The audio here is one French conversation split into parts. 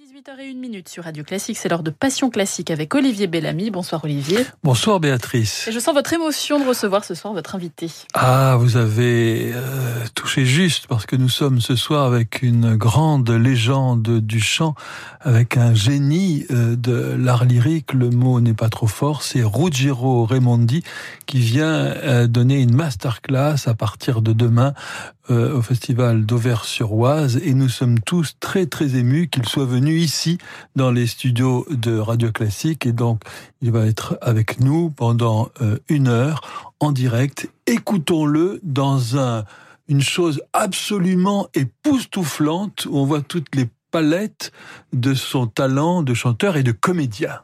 18h01 minute sur Radio Classique, c'est l'heure de Passion Classique avec Olivier Bellamy. Bonsoir Olivier. Bonsoir Béatrice. Et je sens votre émotion de recevoir ce soir votre invité. Ah, vous avez euh, touché juste parce que nous sommes ce soir avec une grande légende du chant, avec un génie euh, de l'art lyrique. Le mot n'est pas trop fort. C'est Ruggiero Raimondi qui vient euh, donner une masterclass à partir de demain euh, au festival d'Auvers-sur-Oise et nous sommes tous très très émus qu'il soit venu ici dans les studios de Radio Classique et donc il va être avec nous pendant euh, une heure en direct. Écoutons-le dans un, une chose absolument époustouflante où on voit toutes les palettes de son talent de chanteur et de comédien.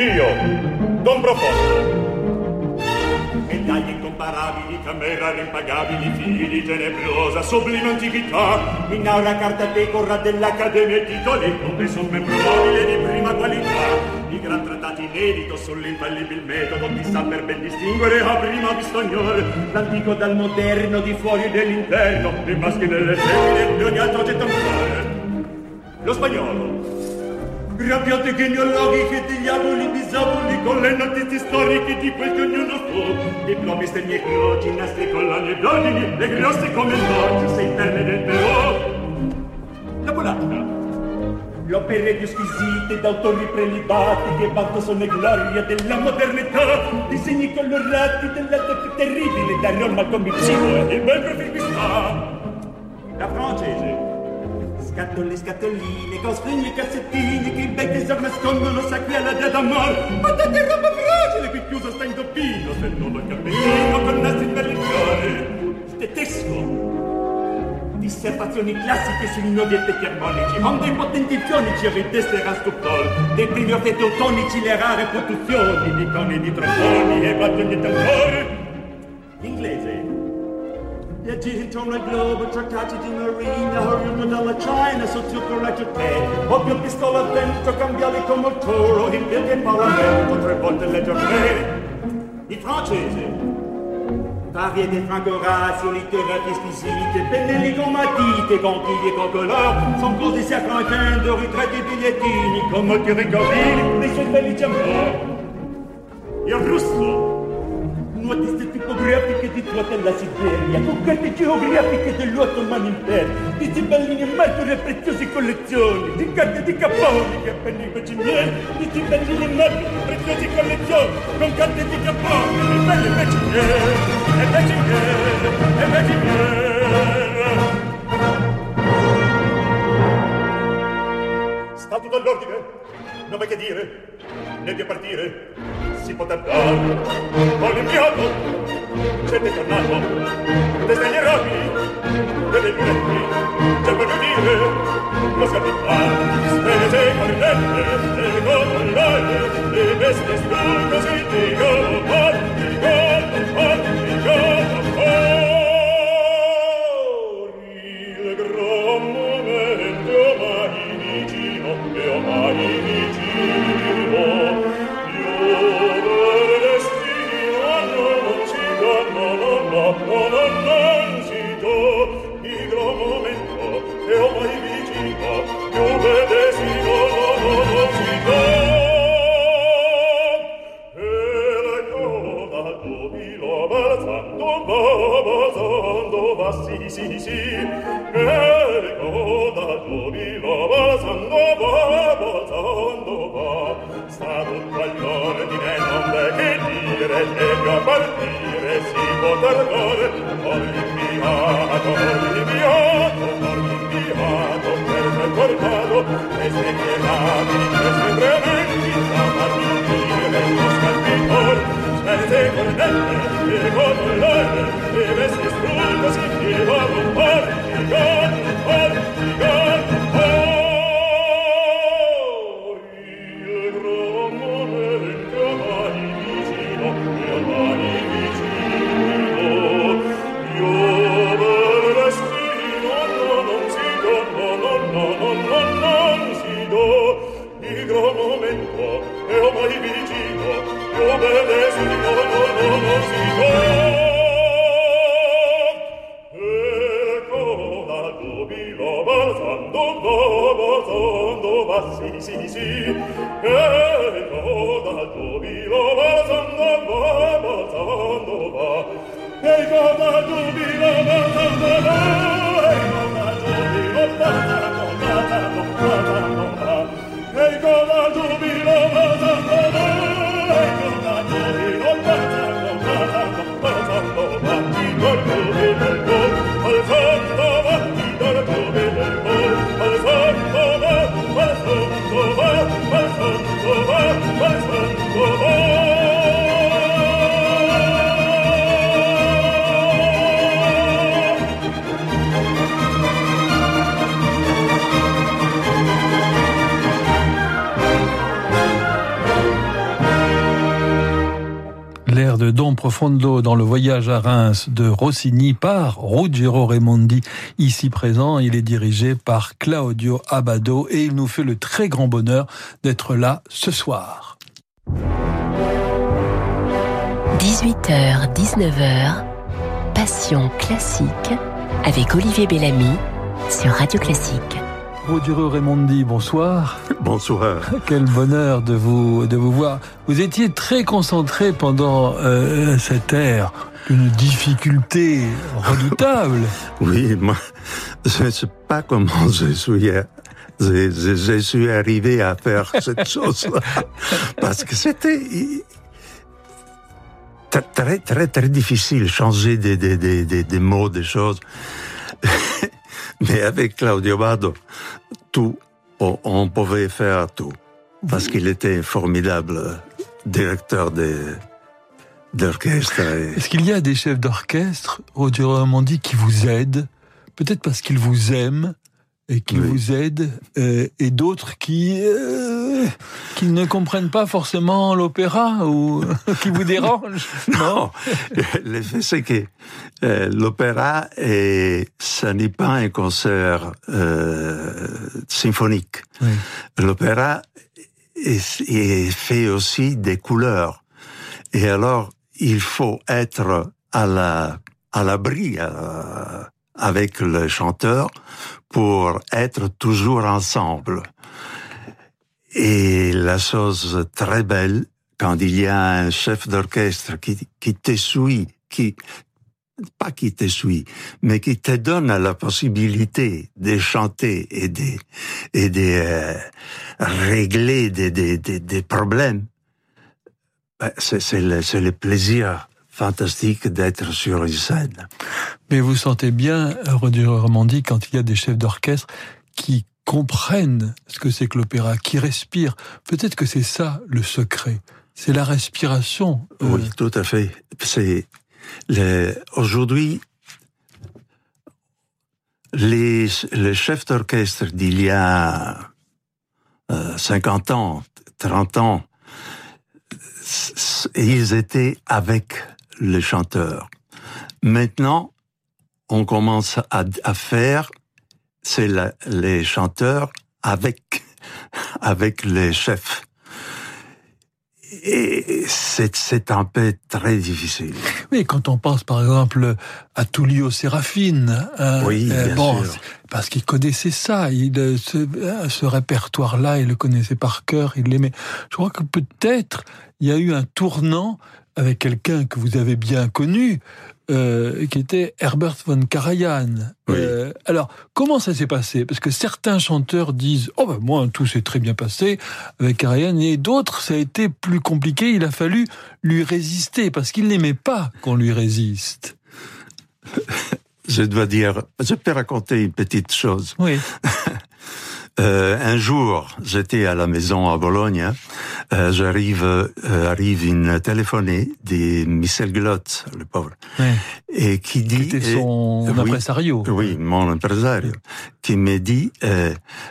Io, Don Profondo. Medaglie incomparabili, camera impagabili, figli di tenebrosa, sublime antichità. Inaura carta decora dell'Accademia e titoli, come somme probabile di prima qualità. I gran trattati inedito sull'infallibile metodo di saper ben distinguere a prima vista l'antico dal moderno, di fuori e dell'interno, i maschi delle femmine di ogni altro oggetto ancora. Lo spagnolo, Grabbiate genealoghi che diavoli bisavoli con le notizie storiche di quel che ognuno fu. Diplomi, stemmi e croci, nastri, collane ordini, le grosse come noci, sei terme del però. La polacca. L'opere più squisite d'autori prelibati che vanto sono gloria della modernità. Disegni colorati dell'arte più terribile da Roma al comicino e bel profilista. La francese. Scatole, scatoline, con sfigni e cassettini che i bei tesori nascondono sacri alla dia d'amor. Guardate roba fragile che chiusa sta in doppino, se non lo cappellino con nastri belli fiori. Tedesco. Dissertazioni classiche sui nodi effetti armonici, onde i potenti fionici a destra stupor, dei primi effetti autonici le rare produzioni di toni di tromboni e battaglie d'autore. Inglese. Ja, din tom red globe, trattati di marina, oriundo dalla China, sottocorretto te. Ovvio pistola a vento, cambiali con il toro, in piedi e parlamento, tre volte leggero I francesi, Pari des frangoras sur littératie exquisite, Benelli qu'on m'a dit, et gantilliers concolores, sans cause des serpentins de retraite et billettini, comme Curicoville, les sous-féliciens morts. Et russo, Nuotiste tipografiche di tutta la Siberia, con carte geografiche dell'Ottoman Impero, di zibellini e metodi e preziose collezioni, di carte di capponi che appena i miei, di zibellini e metodi e preziose collezioni, con carte di capponi, di belle beciniere, e beciniere, e beciniere. Sta tutto all'ordine? Non mai che dire? Ne più partire? si poter dar. Olimpiato te tornato Desde gli errori Delle lunetti Del voglio dire Lo scapità Spese corrette E controllare Le veste strane Si dico Portico Portico tutto all'ordine non deve dire e debba partire si può tardare orli inviato orli inviato orli inviato per me portato e se che l'avi e sempre metti a farmi dire lo scalpitor sperte cornelle e con l'ore e vesti strullo si chiede a un por di gol di gol Dans le voyage à Reims de Rossini par Ruggiero Raimondi, ici présent. Il est dirigé par Claudio Abado et il nous fait le très grand bonheur d'être là ce soir. 18h, 19h, Passion classique avec Olivier Bellamy sur Radio Classique. Raimondi, bonsoir. Bonsoir. Quel bonheur de vous, de vous voir. Vous étiez très concentré pendant euh, cette ère, une difficulté redoutable. Oui, moi, je ne sais pas comment je suis, je, je, je suis arrivé à faire cette chose-là. Parce que c'était très, très, très difficile changer des, des, des, des mots, des choses. Mais avec Claudio Bado, tout, on, pouvait faire tout. Parce qu'il était formidable directeur des, d'orchestre. Est-ce qu'il y a des chefs d'orchestre, Roger Raimondi, qui vous aident? Peut-être parce qu'ils vous aiment et qui Oui. vous aident, euh, et d'autres qui euh, qui ne comprennent pas forcément l'opéra ou qui vous dérangent. Non, le fait c'est que euh, l'opéra, ça n'est pas un concert euh, symphonique. Oui. L'opéra est, est fait aussi des couleurs. Et alors, il faut être à la à l'abri euh, avec le chanteur pour être toujours ensemble. Et la chose très belle, quand il y a un chef d'orchestre qui, qui te suit, qui, pas qui te suit, mais qui te donne la possibilité de chanter et de, et de euh, régler des, des, des, des problèmes, ben, c'est c'est le, c'est le plaisir fantastique d'être sur une scène. Mais vous sentez bien, Roger Raimondi, quand il y a des chefs d'orchestre qui comprennent ce que c'est que l'opéra, qui respirent. Peut-être que c'est ça le secret. C'est la respiration. euh, Oui, tout à fait. C'est le- aujourd'hui les, les chefs d'orchestre d'il y a euh, 50 ans, 30 ans, ils étaient avec le chanteur. Maintenant, on commence à, à faire, c'est les chanteurs avec avec les chefs. Et c'est un peu très difficile. Oui, quand on pense par exemple à Tullio Serafine, hein, Oui, bien bon, sûr. parce qu'il connaissait ça, il, euh, ce, euh, ce répertoire-là, il le connaissait par cœur, il l'aimait. Je crois que peut-être il y a eu un tournant avec quelqu'un que vous avez bien connu, euh, qui était Herbert von Karajan. Oui. Euh, alors, comment ça s'est passé? Parce que certains chanteurs disent Oh ben moi, tout s'est très bien passé avec Karajan, et d'autres, ça a été plus compliqué, il a fallu lui résister, parce qu'il n'aimait pas qu'on lui résiste. Je dois dire, je peux raconter une petite chose. Oui. Euh, un jour, j'étais à la maison à Bologne. hein. Euh, J'arrive, euh, arrive une téléphonée de Michel Glotz, le pauvre, Ouais. et qui dit, C'était son et- oui, impresario. Oui, mon impresario, qui me dit,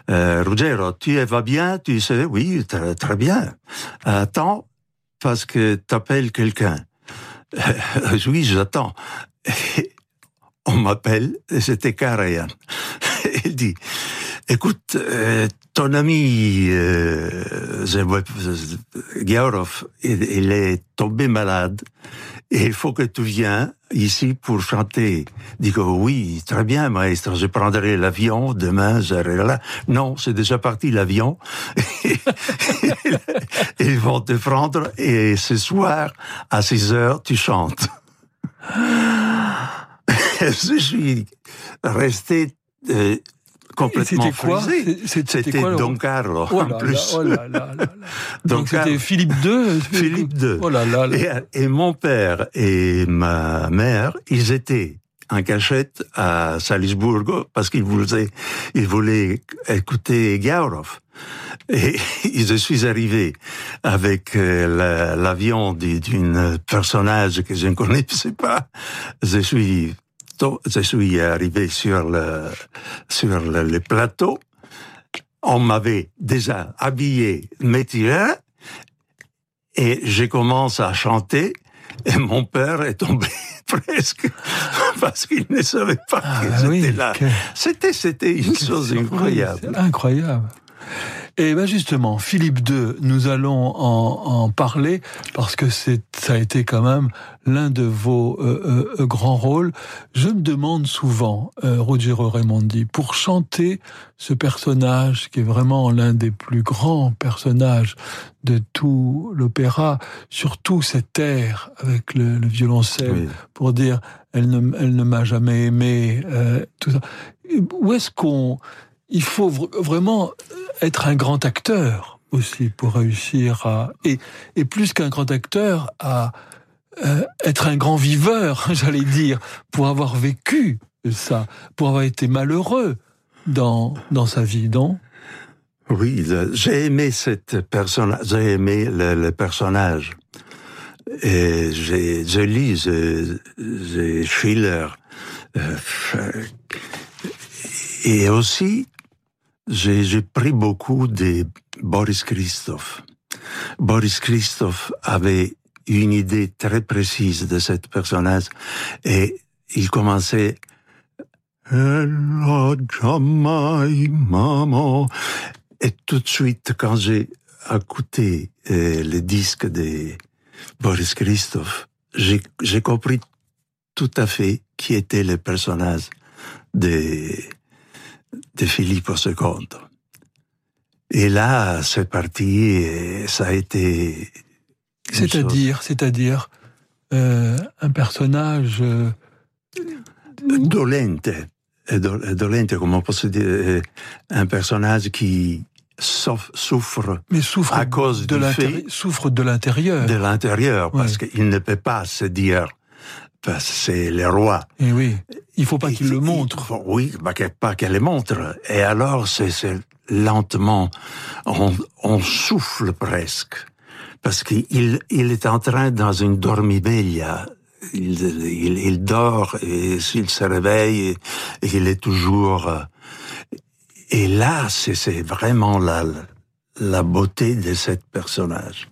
Ruggero, tu vas bien Tu sais, oui, très, très bien. Attends, parce que t'appelles quelqu'un. Oui, j'attends. On m'appelle, c'était Karajan. Il dit, écoute, euh, ton ami euh, Zembwe- Giaurov, il, est tombé malade Et il faut que tu viennes ici pour chanter. Dit que oui, très bien, maître, je prendrai l'avion, demain, j'irai là. Non, c'est déjà parti l'avion. Ils vont te prendre et ce soir, à 6 heures, tu chantes. je suis resté euh, complètement C'était quoi frisé. C'était Don Carlo, Oh en plus. oh là là là là. Don Donc c'était. Philippe II. Philippe II. Oh. Et, et mon père et ma mère, ils étaient en cachette à Salisburgo parce qu'ils voulaient, ils voulaient écouter Gaurov. Et je suis arrivé avec euh, la- l'avion du- d'une personnage que je ne connaissais pas. Je suis, to- je suis arrivé sur le, sur le, le plateau. On m'avait déjà habillé, métier, et j'ai commencé à chanter et mon père est tombé presque parce qu'il ne savait pas Ah, que j'étais oui, là. que- C'était, c'était une chose incroyable. incroyable. Et ben justement, Philippe II, nous allons en, en parler parce que c'est, ça a été quand même l'un de vos euh, euh, grands rôles. Je me demande souvent, euh, Rogero Raimondi, pour chanter ce personnage qui est vraiment l'un des plus grands personnages de tout l'opéra, surtout cet air avec le, le violoncelle Oui. pour dire elle ne, elle ne m'a jamais aimé, euh, tout ça. Où est-ce qu'on. Il faut vr- vraiment être un grand acteur aussi pour réussir à. Et, et plus qu'un grand acteur, à euh, être un grand viveur, j'allais dire, pour avoir vécu ça, pour avoir été malheureux dans, dans sa vie, non? Oui, j'ai aimé cette personne, j'ai aimé le, personnage. Et j'ai, je lis, Schiller. euh, et aussi, j'ai, pris beaucoup de Boris Christophe. Boris Christophe avait une idée très précise de cette personnage et il commençait Elle a jamais maman et tout de suite, quand j'ai écouté euh, le disque de Boris Christophe, j'ai j'ai compris tout à fait qui était le personnage de, de Philippe II. Et là, c'est parti, et ça a été... C'est-à-dire, c'est-à-dire euh, un personnage. euh, dolente, eh, do- eh, dolente, comment on peut dire, euh, un personnage qui souffre mais souffre À cause de du l'intérieur. fait Souffre de l'intérieur. de l'intérieur, parce Ouais. qu'il ne peut pas se dire, c'est le roi. Et oui, il faut pas Et qu'il le il- montre. il- oui, bah, pas qu'elle le montre. Et alors, c'est lentement, on, on souffle presque, parce qu'il il est en train dans une dormiveglia. Il, il, il dort et s'il se réveille, il est toujours. euh, Et là, c'est vraiment la, la beauté de ce personnage.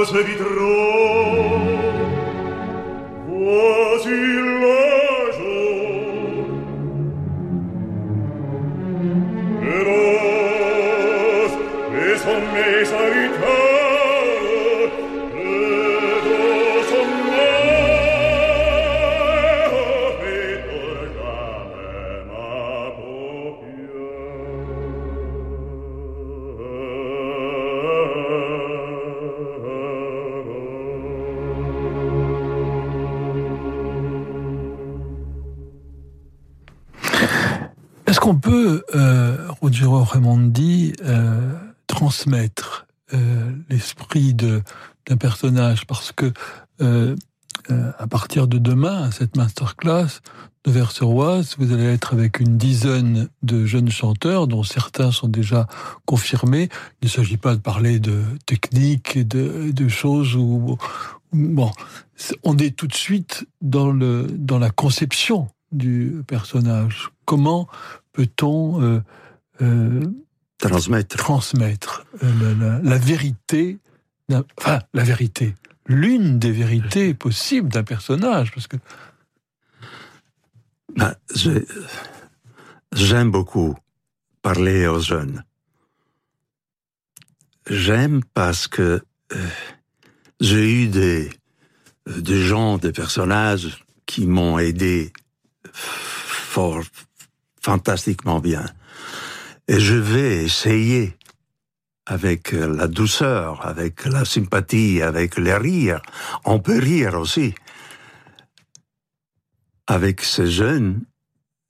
cose vi trovo l'esprit d'un personnage parce que euh, euh, à partir de demain, à cette masterclass de Verseroise, vous allez être avec une dizaine de jeunes chanteurs, dont certains sont déjà confirmés. Il ne s'agit pas de parler de technique et de, de choses où, bon, on est tout de suite dans le dans la conception du personnage. Comment peut-on euh, euh, Transmettre. transmettre euh, la, la- la vérité, enfin la vérité, l'une des vérités possibles d'un personnage, parce que Ben, j'ai- J'aime beaucoup parler aux jeunes. J'aime parce que euh, j'ai eu des, gens, des personnages qui m'ont aidé fantastiquement bien. Et je vais essayer avec euh, la douceur, avec la sympathie, avec les rires. On peut rire aussi. Avec ces jeunes,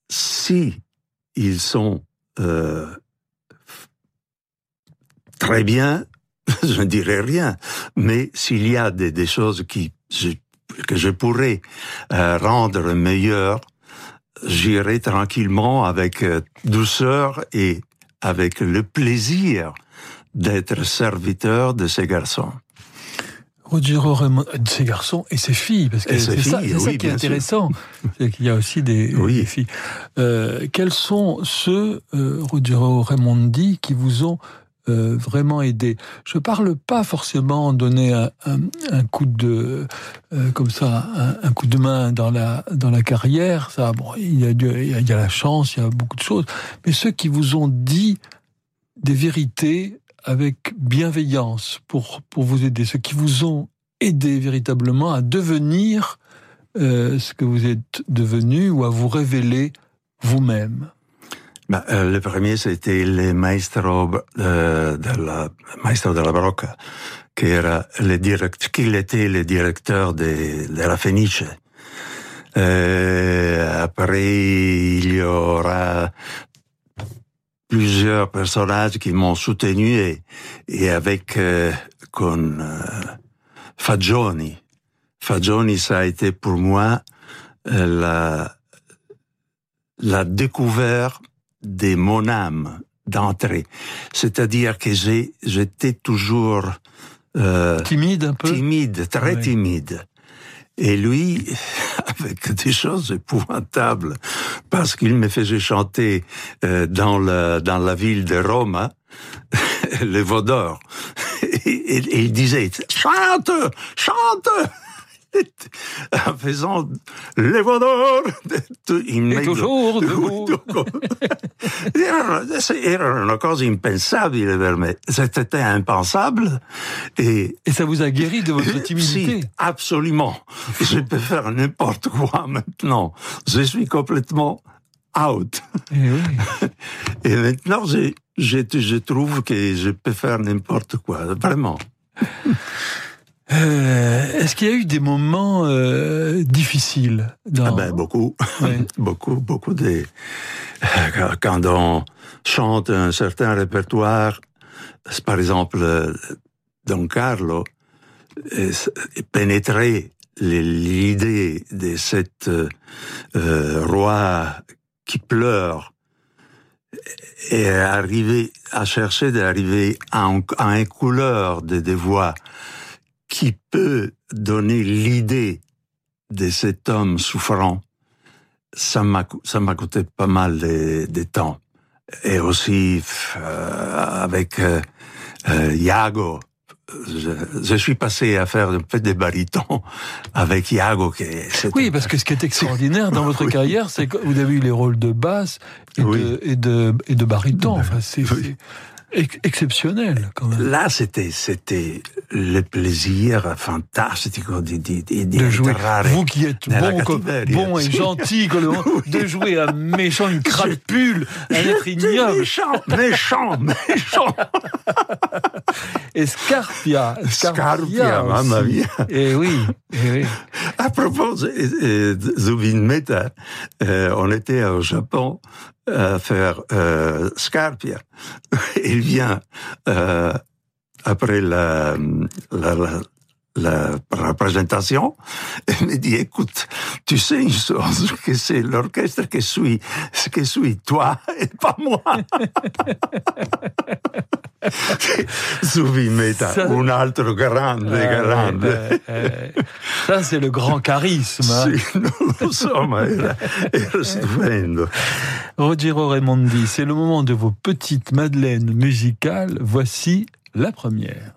si ils sont euh, très bien, je ne dirais rien. Mais s'il y a des, choses qui que je pourrais euh, rendre meilleures, j'irai tranquillement avec douceur et avec le plaisir d'être serviteur de ces garçons. Ruggiero Raimondi, ses garçons et ses filles, parce que c'est ça, c'est ça oui, qui est intéressant, c'est qu'il y a aussi des, Oui. des filles. Euh, quels sont ceux, euh, Ruggiero Raimondi, qui vous ont euh, vraiment aidé? Je parle pas forcément donner un, un, un coup de euh, comme ça, un, un coup de main dans la dans la carrière. Ça, bon, il y a du- il y a, il y a la chance, il y a beaucoup de choses, mais ceux qui vous ont dit des vérités avec bienveillance pour, pour vous aider, ceux qui vous ont aidé véritablement à devenir euh, ce que vous êtes devenu ou à vous révéler vous-même. Ben, euh, le premier, c'était le maestro euh, de la, maestro de la qui était le directeur de, la Fenice. Après, il y aura plusieurs personnages qui m'ont soutenu et, et avec euh, con euh, Fagioni. Fagioni, ça a été pour moi euh, la, la découverte de mon âme d'entrée. C'est-à-dire que j'ai, j'étais toujours euh, Timide un peu? timide, très timide. Et lui, avec des choses épouvantables, parce qu'il me faisait chanter euh, dans la dans la ville de Rome le Vaudor. Et il disait chante, chante. En faisant il Et toujours debout. Era, una cosa impensabile per me. C'était impensable. Et Et ça vous a guéri de votre timidité si, absolument. Je peux faire n'importe quoi maintenant. Je suis complètement out. Eh oui. Et maintenant, je, je, je trouve que je peux faire n'importe quoi. Vraiment. Euh, Est-ce qu'il y a eu des moments euh, difficiles dans... Ah ben, beaucoup. Ouais. beaucoup, beaucoup de... euh, Quand on chante un certain répertoire, par exemple, euh, Don Carlo, et pénétrer l'idée de cet euh, euh, roi qui pleure et arriver à chercher d'arriver à, un- à une couleur de, de voix qui peut donner l'idée de cet homme souffrant, ça m'a cou- ça m'a coûté pas mal de, de temps. Et aussi euh, avec euh, euh, Iago, je, je suis passé à faire un peu de baryton avec Iago. Qui, Oui, parce que ce qui est extraordinaire dans votre Oui. carrière, c'est que vous avez eu les rôles de basse et, Oui. de, et, de, et de baryton. Enfin, c'est Oui. Ex- exceptionnel, quand même. Là, c'était c'était le plaisir fantastique de, de, de, De jouer. Vous qui êtes bon, comme- bon et gentil, comme le- de jouer un méchant, une crapule, un être ignoble. Méchant, méchant, méchant. Et Scarpia. Scarpia, mamma mia. Et oui, eh oui. À propos de euh, de Zubin Mehta, euh, on était au Japon à faire euh, Scarpia. Il vient euh, après la, la représentation et me dit écoute tu sais une chose que c'est l'orchestre qui suit qui suit toi et pas moi Zubin Mehta Ça- un altro grande ouais. Ça, c'est le grand charisme. hein. Sì, non lo so, ma era, era stupendo. Rogero Raimondi, c'est le moment de vos petites madeleines musicales. Voici la première.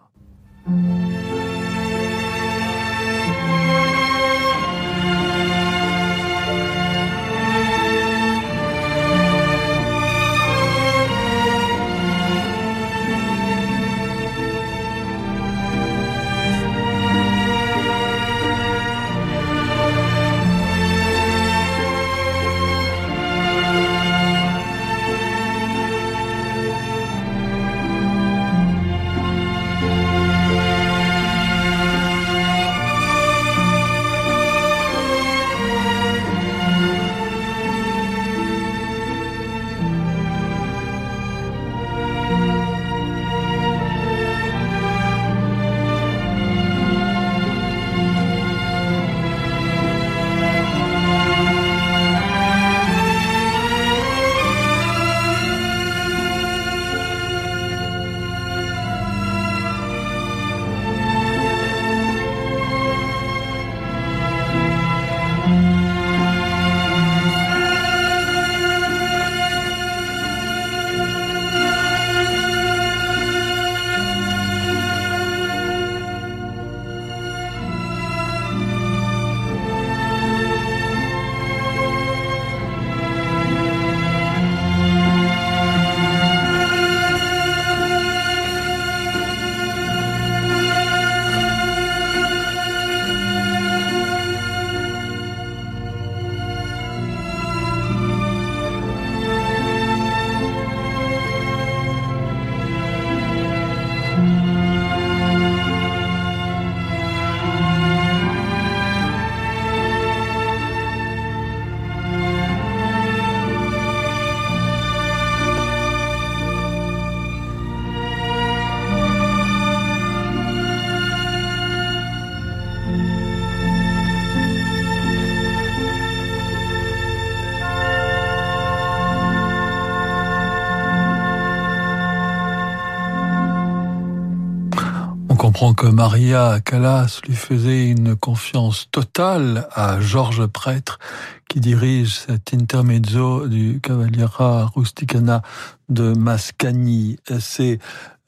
Que Maria Callas lui faisait une confiance totale à Georges Prêtre, qui dirige cet intermezzo du Cavaliera Rusticana de Mascagni. C'est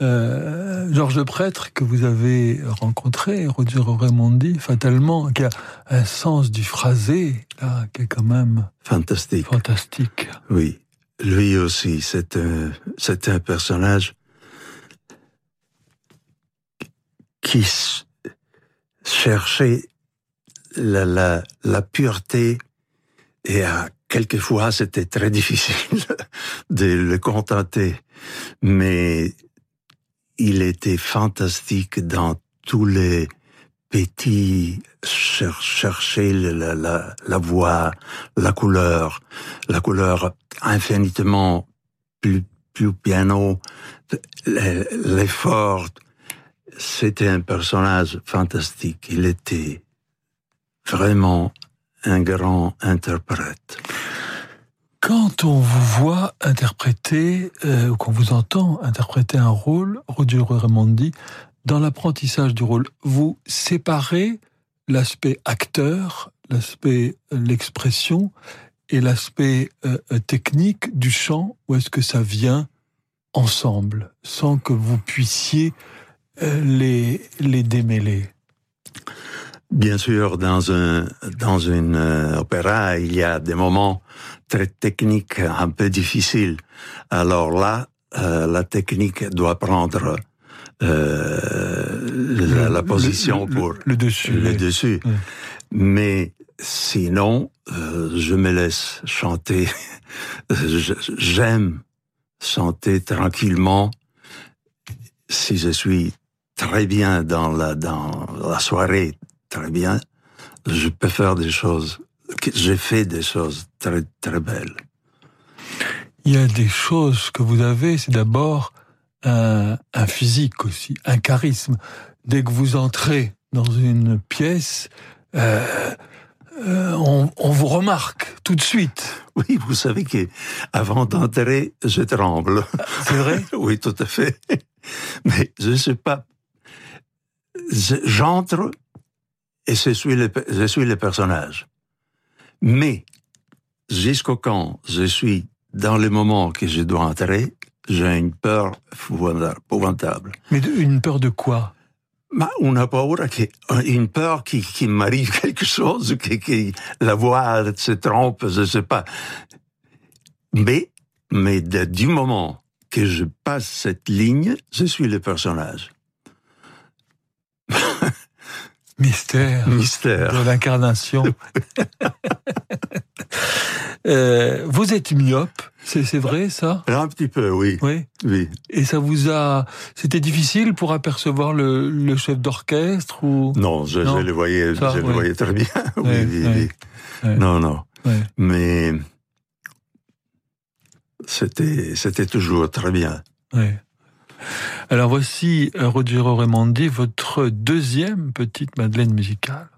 euh, Georges Prêtre que vous avez rencontré, Roger Raimondi, fatalement, qui a un sens du phrasé, là, qui est quand même Fantastique. fantastique. Oui. Lui aussi, c'est un, c'est un personnage qui cherchait la, la, la pureté et à, quelquefois c'était très difficile de le contenter. Mais il était fantastique dans tous les petits cher- chercher la, la, la voix, la couleur, la couleur infiniment plus, plus piano, l'effort. C'était un personnage fantastique. Il était vraiment un grand interprète. Quand on vous voit interpréter, euh, ou qu'on vous entend interpréter un rôle, Roger Raimondi, dans l'apprentissage du rôle, vous séparez l'aspect acteur, l'aspect euh, l'expression et l'aspect euh, technique du chant, ou est-ce que ça vient ensemble, sans que vous puissiez les, les démêler Bien sûr, dans un dans une euh, opéra, il y a des moments très techniques, un peu difficiles. Alors là, euh, la technique doit prendre euh, la, la position le, pour le, le dessus. le oui. dessus. Oui. Mais sinon, euh, je me laisse chanter. J'aime chanter tranquillement si je suis très bien dans la, dans la soirée, très bien, je peux faire des choses, j'ai fait des choses très, très belles. Il y a des choses que vous avez, c'est d'abord un, un physique aussi, un charisme. Dès que vous entrez dans une pièce, euh, euh, on, on, vous remarque tout de suite. Oui, vous savez que avant d'entrer, je tremble. C'est vrai? Oui, tout à fait. Mais je ne sais pas. J'entre et je suis, le, je suis le personnage. Mais jusqu'au quand je suis dans le moment que je dois entrer, j'ai une peur épouvantable. Mais une peur de quoi? Una paura che, une peur qui, qui m'arrive quelque chose, que, que la voix se trompe, je ne sais pas. Mais, mais de, du moment que je passe cette ligne, je suis le personnage. Mystère. Mystère. De l'incarnation. euh, vous êtes myope, c'est vrai ça? Un petit peu, oui. Oui. Oui. Et ça vous a, c'était difficile pour apercevoir le, le chef d'orchestre ou? Non, je, non je le voyais, ça, je le voyais très bien. oui, Ouais, oui, ouais, oui. ouais. Non, non. Ouais. Mais c'était, c'était toujours très bien. Oui. Alors voici euh, Rogero Raimondi, votre deuxième petite Madeleine musicale.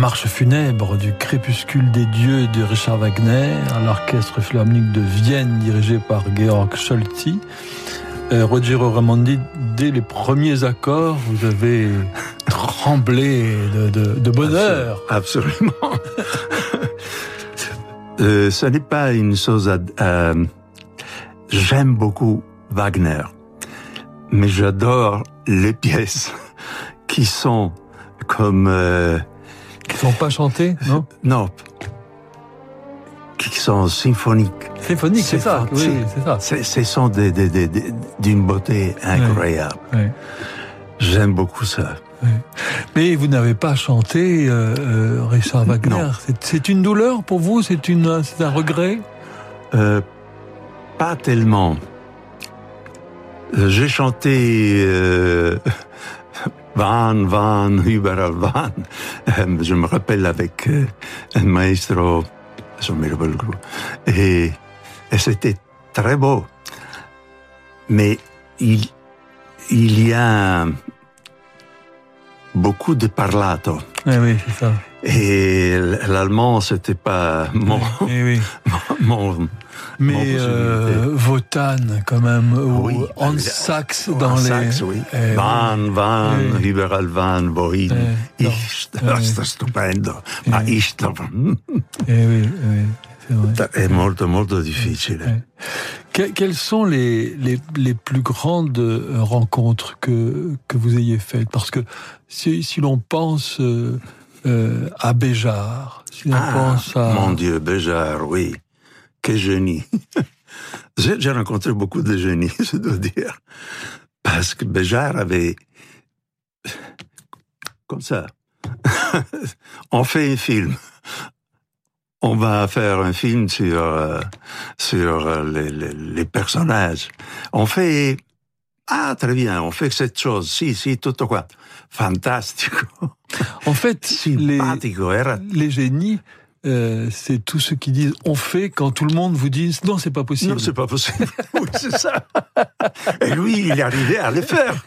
Marche funèbre du crépuscule des dieux de Richard Wagner, l'orchestre philharmonique de Vienne dirigé par Georg Scholti. Euh, Rogero Raimondi, dès les premiers accords, vous avez tremblé de, de, de bonheur. Absolument. euh, ce n'est pas une chose à... Euh, J'aime beaucoup Wagner, mais j'adore les pièces qui sont comme... Qui sont pas chantées, non? Non. Qui sont symphoniques. Symphoniques, c'est ça. Oui, c'est ça. Ce sont d'une des, des, des, beauté incroyable. Oui. Oui. J'aime beaucoup ça. Oui. Mais vous n'avez pas chanté euh, euh, Richard Wagner. C'est une douleur pour vous? C'est un regret? Euh, Pas tellement. J'ai chanté euh, Van, Van, überall Van. Je me rappelle avec euh, un maestro, je me rappelle et, et c'était très beau. Mais il, il y a beaucoup de parlato. Eh oui, c'est ça. Et l'allemand, c'était pas mon, eh oui. mon, mon mais euh, Wotan, quand même, oui, ou en sax dans en les. Sax, oui. Eh, van, van, eh, überall van, wohin. Eh, ich, das ist stupendo. Ma ich, eh oui, oui. È molto, molto difficile. Que, quelles sont les, les, les, plus grandes rencontres que, que vous ayez faites? Parce que si, si l'on pense euh, euh, à Béjar. Si on Ah, pense à... Mon Dieu, Béjar, oui. Quel génie. J'ai rencontré beaucoup de génies, je dois dire. Parce que Béjar avait... Comme ça. On fait un film. On va faire un film sur, euh, sur euh, les, les- les personnages. On fait... Ah, très bien, on fait cette chose. Si, si, tutto qua. Fantastico. En fait, les, les génies, euh, c'est tous ceux qui disent on fait quand tout le monde vous dit non, c'est pas possible. Non, c'est pas possible. oui, c'est ça. Et lui, il est arrivé à le faire.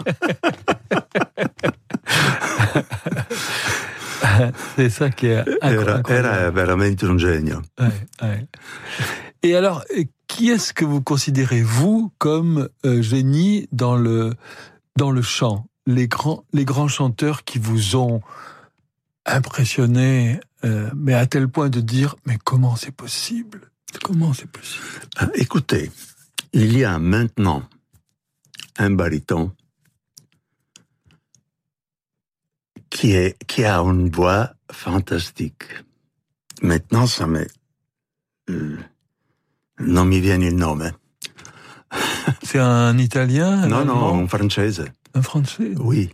c'est ça qui est incroyable. era veramente un genio. Ouais, ouais. Et alors, qui est-ce que vous considérez, vous, comme euh, génie dans le, dans le chant? Les grands, les grands chanteurs qui vous ont impressionné, euh, mais à tel point de dire, mais comment c'est possible? Comment c'est possible? Ah, Écoutez, il y a maintenant un baryton qui, est, qui a une voix fantastique. Maintenant, ça me... euh, non mi viene il nome. C'est un Italien Non, non, un française. un Français? Oui,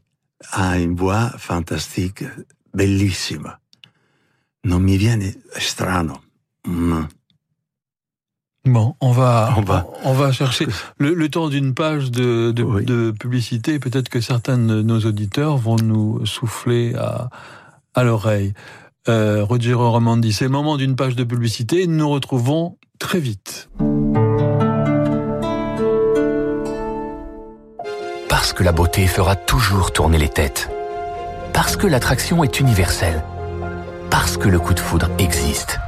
ha une voix fantastique, bellissima. Non mi viene strano. Mm. Bon, on va, On va- on va chercher le, le temps d'une page de, de, Oui. de publicité. Peut-être que certains de nos auditeurs vont nous souffler à, à l'oreille. Euh, Rogero Romandi, c'est le moment d'une page de publicité. Nous nous retrouvons très vite. Parce que la beauté fera toujours tourner les têtes. Parce que l'attraction est universelle. Parce que le coup de foudre existe.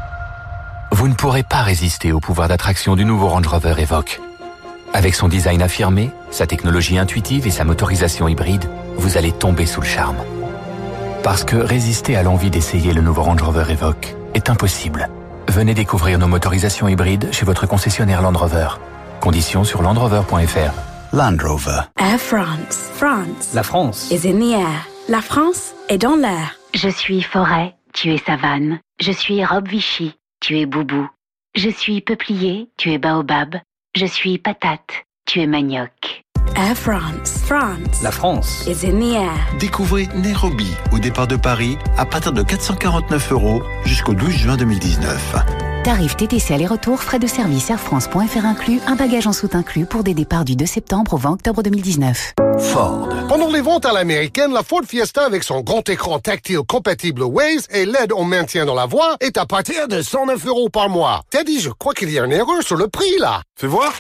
Vous ne pourrez pas résister au pouvoir d'attraction du nouveau Range Rover Evoque. Avec son design affirmé, sa technologie intuitive et sa motorisation hybride, vous allez tomber sous le charme. Parce que résister à l'envie d'essayer le nouveau Range Rover Evoque est impossible. Venez découvrir nos motorisations hybrides chez votre concessionnaire Land Rover. Conditions sur landrover.fr. Land Rover. Air France. France La France. is in the air. La France est dans l'air. Je suis forêt, tu es savane. Je suis robe Vichy, tu es boubou. Je suis peuplier, tu es baobab. Je suis patate, tu es manioc. Air France. France La France. is in the air. Découvrez Nairobi au départ de Paris à partir de 449 euros jusqu'au 12 juin 2019. Tarif TTC aller-retour, frais de service airfrance.fr inclus, un bagage en soute inclus pour des départs du 2 septembre au 20 octobre 2019. Ford. Pendant les ventes à l'américaine, la Ford Fiesta avec son grand écran tactile compatible Waze et l'aide au maintien dans la voie est à partir de 109 euros par mois. Teddy, je crois qu'il y a une erreur sur le prix là. Fais voir.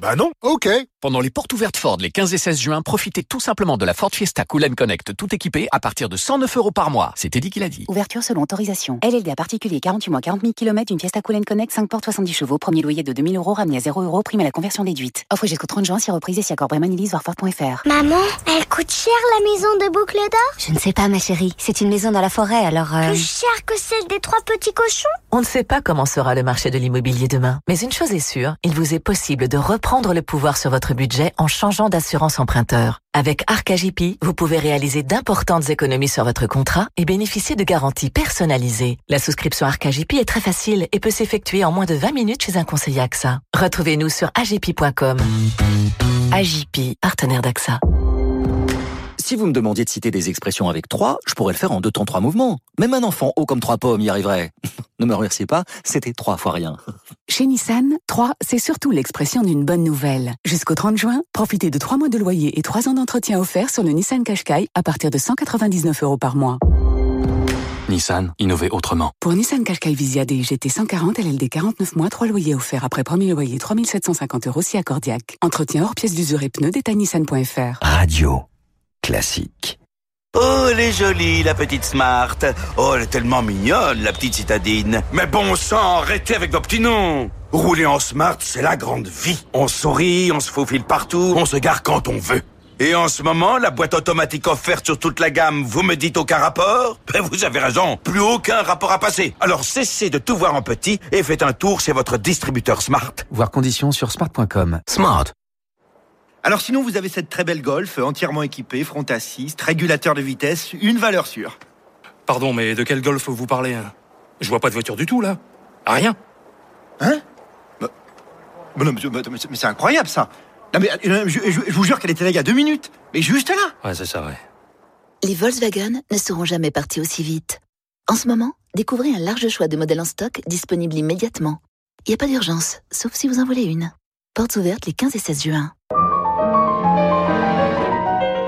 Bah non. Ok. Pendant les portes ouvertes Ford les 15 et 16 juin, profitez tout simplement de la Ford Fiesta Cool Connect tout équipé à partir de 109 euros par mois. C'était dit qu'il a dit. Ouverture selon autorisation. LLD à particulier 48 mois 40 000 km, une Fiesta Cool Connect 5 portes 70 chevaux, premier loyer de 2000 euros ramené à 0 euros, prime à la conversion déduite. Offre jusqu'au 30 juin si reprise et si accord Bremen voir Ford.fr. Maman, elle coûte cher la maison de boucle d'or? Je ne sais pas, ma chérie. C'est une maison dans la forêt, alors... euh, Plus cher que celle des trois petits cochons? On ne sait pas comment sera le marché de l'immobilier demain, mais une chose est sûre, il vous est possible de reprendre le pouvoir sur votre budget en changeant d'assurance emprunteur. Avec Arcagip, vous pouvez réaliser d'importantes économies sur votre contrat et bénéficier de garanties personnalisées. La souscription Arcagip est très facile et peut s'effectuer en moins de 20 minutes chez un conseiller AXA. Retrouvez-nous sur agip.com. Agip, partenaire d'AXA. Si vous me demandiez de citer des expressions avec trois, je pourrais le faire en deux temps trois mouvements. Même un enfant haut comme trois pommes y arriverait. ne me remerciez pas, c'était trois fois rien. Chez Nissan, 3, c'est surtout l'expression d'une bonne nouvelle. Jusqu'au 30 juin, profitez de 3 mois de loyer et 3 ans d'entretien offerts sur le Nissan Qashqai à partir de 199 euros par mois. Nissan, innover autrement. Pour Nissan Qashqai Visia DIGT 140 LLD 49 mois, 3 loyers offerts après premier loyer 3750 euros si accordiaque. Entretien hors pièce d'usure et pneus, détail nissan.fr. Radio. Classique. Oh, elle est jolie, la petite Smart. Oh, elle est tellement mignonne, la petite citadine. Mais bon sang, arrêtez avec vos petits noms. Rouler en Smart, c'est la grande vie. On sourit, on se faufile partout, on se gare quand on veut. Et en ce moment, la boîte automatique offerte sur toute la gamme, vous me dites aucun rapport? Ben vous avez raison, plus aucun rapport à passer. Alors cessez de tout voir en petit et faites un tour chez votre distributeur Smart. Voir conditions sur smart.com. Smart. Alors sinon, vous avez cette très belle Golf, entièrement équipée, front assist, régulateur de vitesse, une valeur sûre. Pardon, mais de quel golf vous parlez hein? Je vois pas de voiture du tout, là. Rien. Hein? Bah, bah non, mais, mais- mais c'est incroyable ça. Non, mais, euh, je, je- je vous jure qu'elle était là il y a deux minutes. Mais juste là. Ouais, c'est ça, ouais. Les Volkswagen ne seront jamais partis aussi vite. En ce moment, découvrez un large choix de modèles en stock disponibles immédiatement. Il n'y a pas d'urgence, sauf si vous en voulez une. Portes ouvertes les 15 et 16 juin.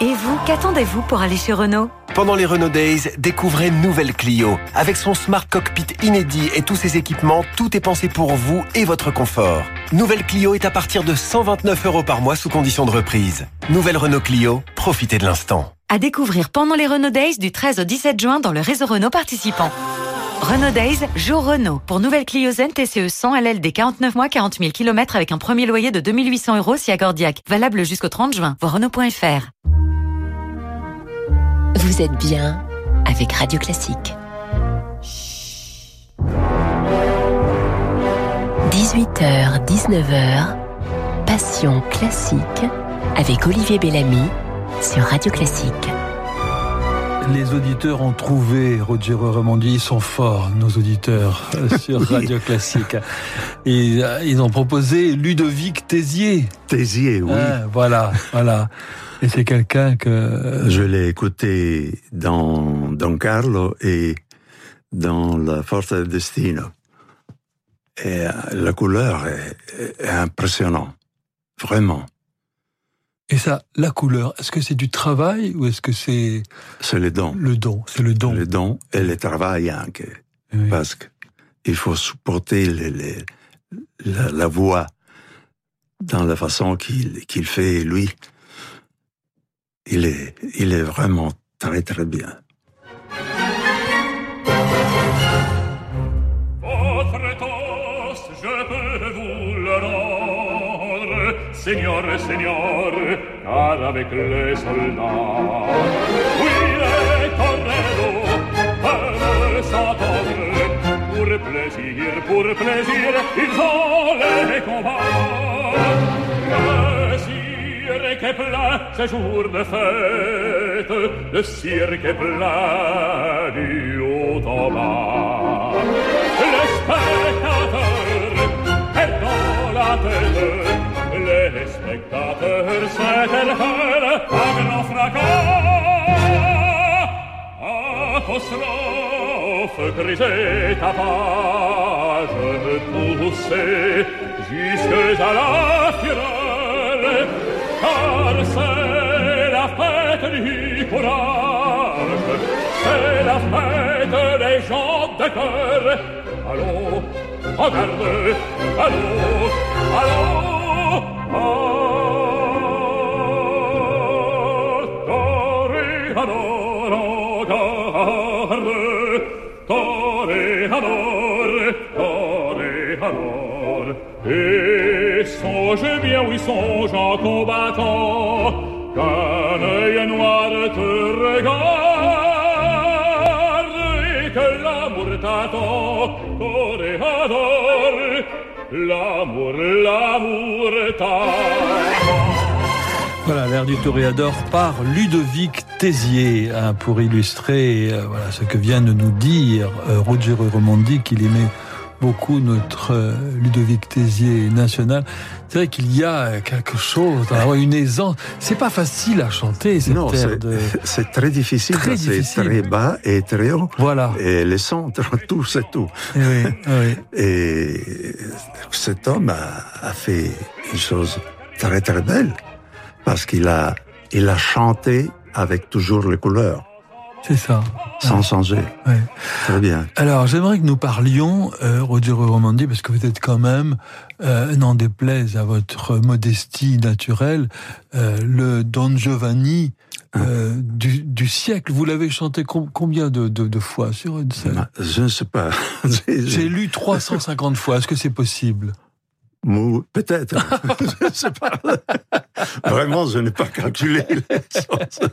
Et vous, qu'attendez-vous pour aller chez Renault Pendant les Renault Days, découvrez nouvelle Clio. Avec son smart cockpit inédit et tous ses équipements, tout est pensé pour vous et votre confort. Nouvelle Clio est à partir de 129 euros par mois sous condition de reprise. Nouvelle Renault Clio, profitez de l'instant. À découvrir pendant les Renault Days du 13 au 17 juin dans le réseau Renault participant. Renault Days, jour Renault. Pour nouvelle Clio Zen TCE 100 LL des 49 mois, 40 000 km avec un premier loyer de 2800 euros si accordiaque. Valable jusqu'au 30 juin. Voir Renault.fr. Vous êtes bien avec Radio Classique. 18h, 19h, Passion classique avec Olivier Bellamy sur Radio Classique. Les auditeurs ont trouvé Roger Ramondi, ils sont forts, nos auditeurs, euh, sur Radio Classique. Et euh, ils ont proposé Ludovic Tézier. Tézier, oui. Ah, voilà, voilà. Et c'est quelqu'un que... Je l'ai écouté dans Don Carlo et dans La Forza del Destino. Et euh, la couleur est, est impressionnante. Vraiment. Et ça, la couleur, est-ce que c'est du travail ou est-ce que c'est... C'est le don. Le don, c'est le don. Le don et le travail anche. Parce que il faut supporter les- les- la, la voix dans la façon qu'il qu'il fait, lui. Il est, il est vraiment très très bien. Votre toast, je peux vous le rendre, Seigneur, Seigneur, car avec les soldats, oui, les tornedos peuvent s'entendre, pour plaisir, pour plaisir, ils ont les combats. Le cirque c'est jour de fête, le cirque plein du haut en bas. Les spectateurs perdent la tête, les spectateurs s'interpellent à grand fracas. Apostrophe, grisée tapage, poussée jusque à la fureur, car c'est la fête du courage, c'est la fête des gens de cœur. Allons, en garde, allons, allons, Toréador, en garde, Toréador, Toréador. Et songe bien, oui, songe en combattant, qu'un œil noir te regarde et que l'amour t'attend, Toréador, l'amour, l'amour t'attend. Voilà, l'air du toréador par Ludovic Tézier, hein, pour illustrer euh, voilà, ce que vient de nous dire euh, Roger Remondi, qu'il aimait beaucoup notre euh, Ludovic Tézier national. C'est vrai qu'il y a quelque chose, dans une aisance. C'est pas facile à chanter, cette Non, c'est de... très difficile. C'est difficile. très bas et très haut. Voilà. Et les centres, tout, c'est tout. Eh oui, oui. Et cet homme a, a fait une chose très très belle parce qu'il a, il a chanté avec toujours les couleurs, C'est ça. sans changer. Ouais. Très bien. Alors, j'aimerais que nous parlions, euh, Roger Romandi, parce que vous êtes quand même, euh, n'en déplaise à votre modestie naturelle, euh, le Don Giovanni euh, du, du siècle. Vous l'avez chanté com- combien de, de, de fois sur une scène? Je ne sais pas. J'ai lu 350 fois. Est-ce que c'est possible? Mou- Peut-être. je sais pas. Vraiment, je n'ai pas calculé les choses.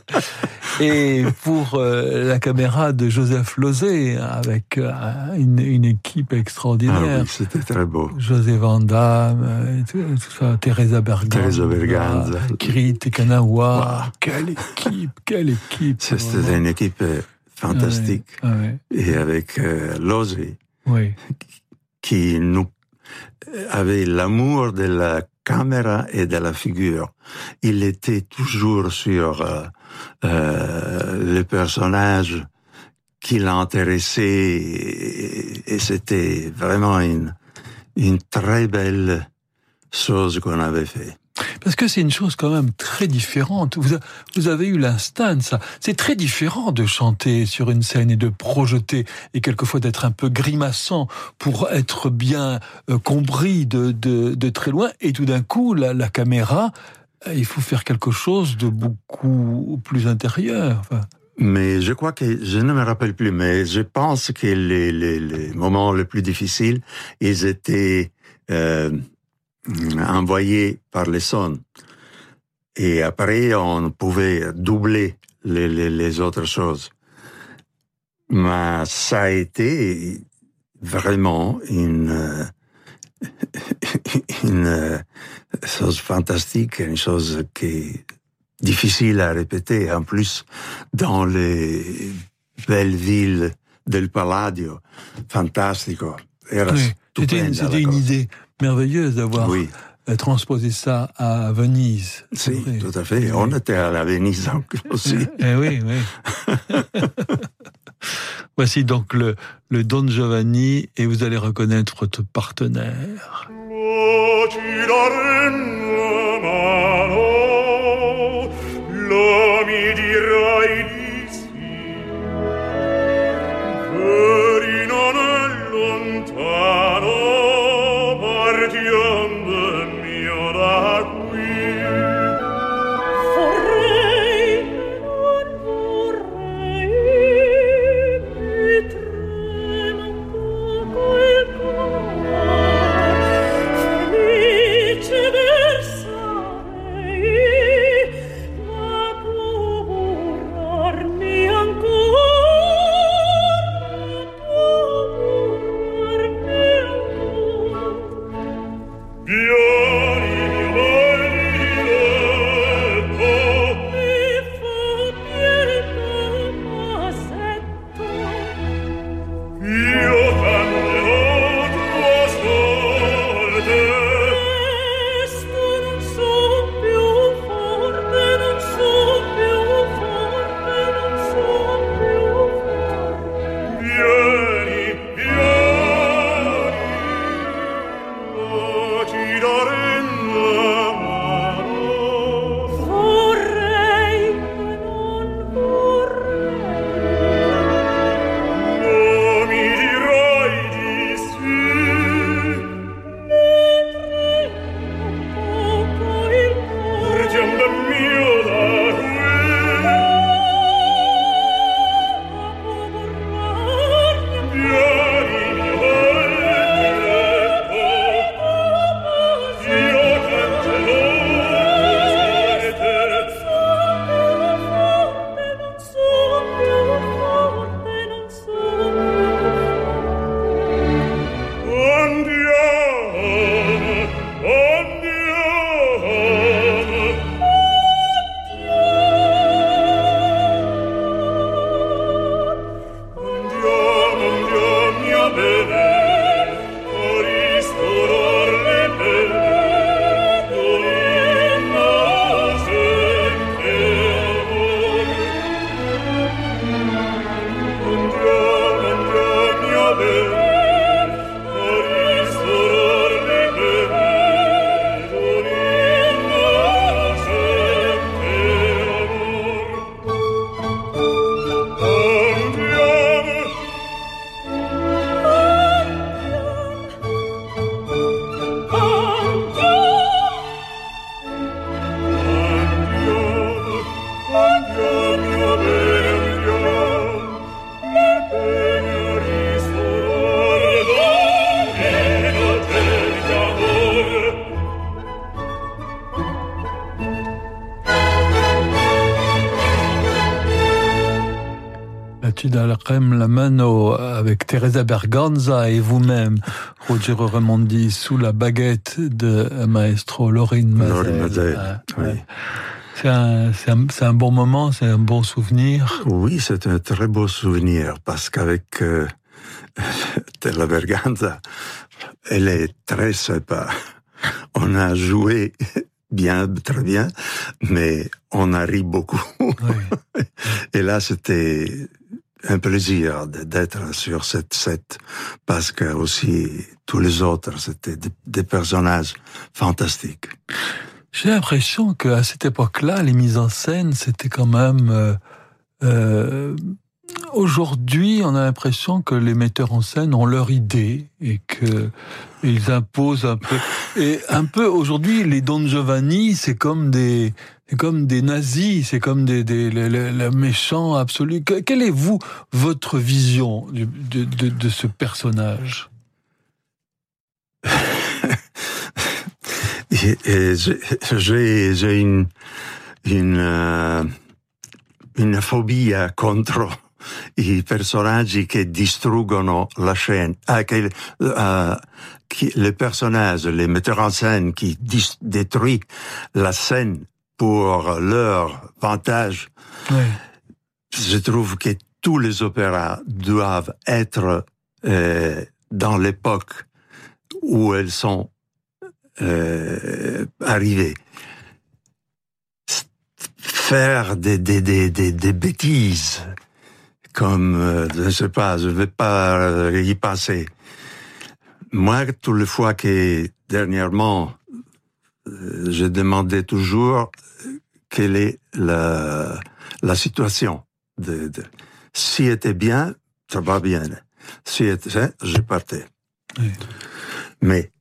Et pour euh, la caméra de Joseph Lozé, avec euh, une, une, équipe extraordinaire. Ah oui, c'était très beau. José Van Damme, euh, tout, tout ça, Teresa Berganza. Teresa Berganza. Kiri Tekanawa. Wow, quelle équipe, quelle équipe. C'était une équipe fantastique. Ah ouais, ah Et avec euh, Lozé, oui. qui nous avait l'amour de la caméra et de la figure. Il était toujours sur euh, euh, le personnage qui l'intéressait et, et c'était vraiment une, une très belle chose qu'on avait fait. Parce que c'est une chose quand même très différente. Vous, avez eu l'instinct de ça. C'est très différent de chanter sur une scène et de projeter et quelquefois d'être un peu grimaçant pour être bien euh, compris de, de, très loin. Et tout d'un coup, la, caméra, il faut faire quelque chose de beaucoup plus intérieur. Mais je crois que, je ne me rappelle plus, mais je pense que les, les, les moments les plus difficiles, ils étaient... Euh, envoyé par les sons. Et après, on pouvait doubler les, les, les, autres choses. Mais ça a été vraiment une, une chose fantastique, une chose qui est difficile à répéter. En plus, dans les belles villes del Palladio, fantastico. Era oui, C'était une, une idée merveilleuse d'avoir oui. transposé ça à Venise. Si, vrai. tout à fait. On était à la Venise aussi. eh oui, oui. Voici donc le, le Don Giovanni et vous allez reconnaître votre partenaire. Teresa Berganza et vous-même, Roger Remondi, sous la baguette de maestro Laurine Mazel. C'est un, un, un, bon moment, c'est un bon souvenir. Oui, c'est un très beau souvenir parce qu'avec euh, Teresa Berganza, elle est très sympa. On a joué bien, très bien, mais on a ri beaucoup. Et là, c'était un plaisir d'être sur cette set parce que aussi tous les autres, c'était des, personnages fantastiques. J'ai l'impression qu'à cette époque-là, les mises en scène, c'était quand même euh, euh, Aujourd'hui, on a l'impression que les metteurs en scène ont leur idée et que ils imposent un peu. Et un peu aujourd'hui, les Don Giovanni, c'est comme des, c'est comme des nazis, c'est comme des, méchants absolus. Quelle est vous votre vision de, ce personnage? J'ai une euh, phobie contre i personaggi che distruggono la scène, ah, uh, qui, les personnages, les metteurs en scène qui détruisent la scène pour leur avantage. Oui. Je trouve que tous les opéras doivent être euh, dans l'époque où elles sont euh, arrivées. Faire des, des, des, des, des bêtises, comme, euh, je ne sais pas, je ne vais pas y passer. Moi, toutes les fois que dernièrement, je demandais toujours quelle est la, la situation. De, de, si était bien, ça va bien. Si était, je partais. Mais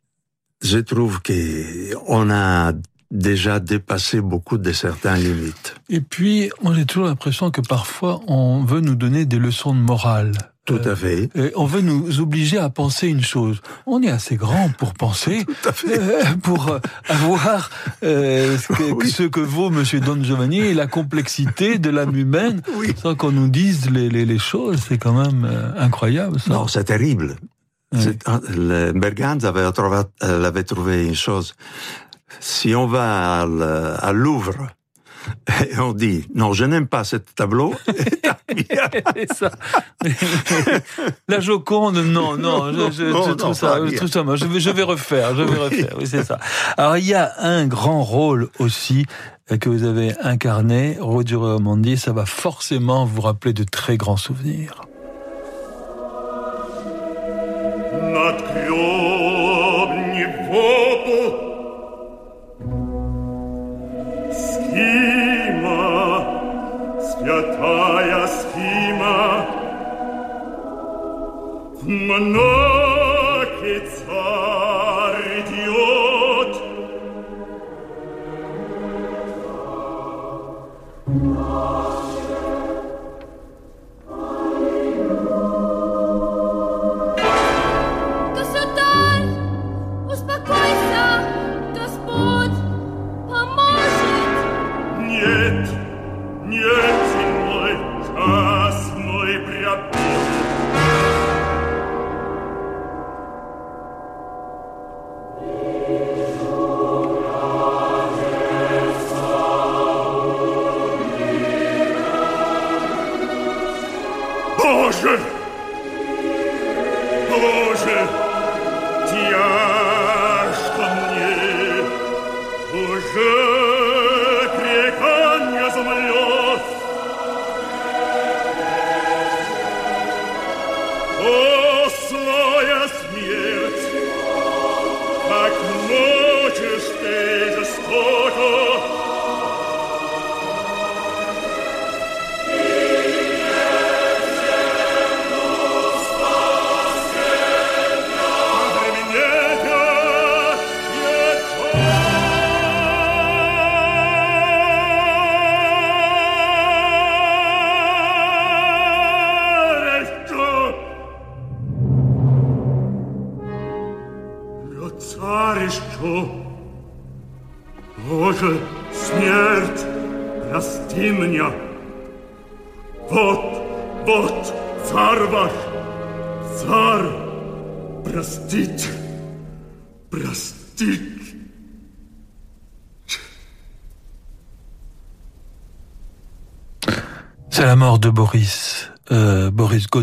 je trouve que on a déjà dépassé beaucoup de certaines limites. Et puis, on a toujours l'impression que parfois, on veut nous donner des leçons de morale. Tout à fait. Euh, on veut nous obliger à penser une chose. On est assez grand pour penser, euh, pour euh, avoir euh, ce, que, oui. ce, que, vaut Monsieur Don Giovanni et la complexité de l'âme humaine, oui. sans qu'on nous dise les, les, les choses. C'est quand même euh, incroyable. Ça. Non, c'est terrible. Oui. Bergans avait trouvé, avait trouvé une chose si on va à Louvre et on dit non, je n'aime pas ce tableau. ça. La Joconde, non, non, je, je, non, je trouve non, ça, je trouve ça, je vais, je vais refaire, je vais oui. refaire, oui, c'est ça. Alors il y a un grand rôle aussi que vous avez incarné, Roger Romandi, ça va forcément vous rappeler de très grands souvenirs. Aia schima, ma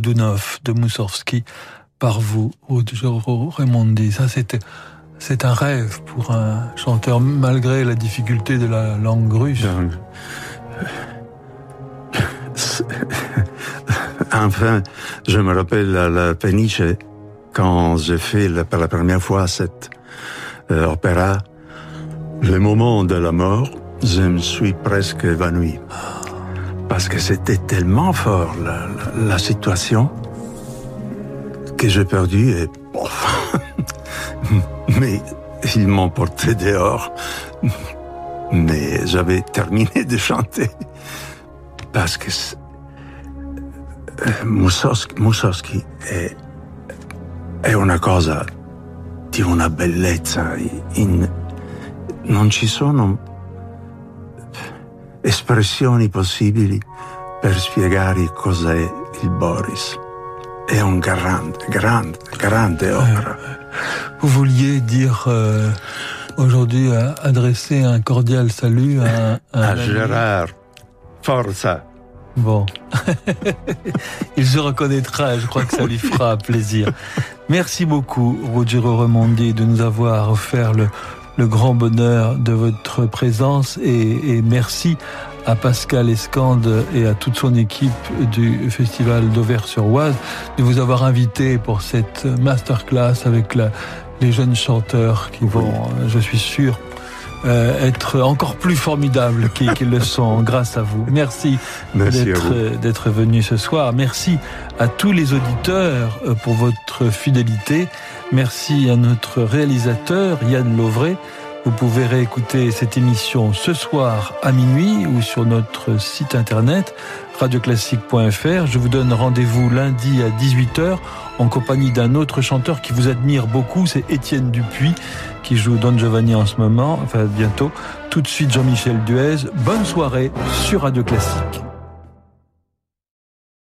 De Moussorski, par vous, Rudjero Raimondi. Ça, c'était, c'est un rêve pour un chanteur, malgré la difficulté de la langue russe. Enfin, je me rappelle à la péniche, quand j'ai fait pour la première fois cette euh, opéra, le moment de la mort, je me suis presque évanoui. Parce que c'était tellement fort, la, situation, que j'ai perdu et... Mais ils m'ont porté dehors. Mais j'avais terminé de chanter. Parce que Mussorgsky è, è una cosa di una bellezza. in- non ci sono espressioni possibili per spiegare cos'è il Boris. È un grande, grande, grande opera. Vous vouliez dire euh, aujourd'hui euh, adresser un cordial salut à, un- un À ami. Gérard, forza. Bon, il se reconnaîtra. Je crois que ça lui fera plaisir. Merci beaucoup, Ruggiero Remondi, de nous avoir offert le, le grand bonheur de votre présence et, et merci à Pascal Escande et à toute son équipe du Festival d'Auvers-sur-Oise de vous avoir invité pour cette masterclass avec la- les jeunes chanteurs qui vont, je suis sûr, euh, être encore plus formidables qu'ils le sont grâce à vous. Merci, Merci d'être venu ce soir. Merci à tous les auditeurs euh, pour votre fidélité. Merci à notre réalisateur Yann Lovray. Vous pouvez réécouter cette émission ce soir à minuit ou sur notre site internet radioclassique.fr. Je vous donne rendez-vous lundi à 18h en compagnie d'un autre chanteur qui vous admire beaucoup, c'est Étienne Dupuis qui joue Don Giovanni en ce moment, enfin bientôt. Tout de suite Jean-Michel Duez. Bonne soirée sur Radio Classique.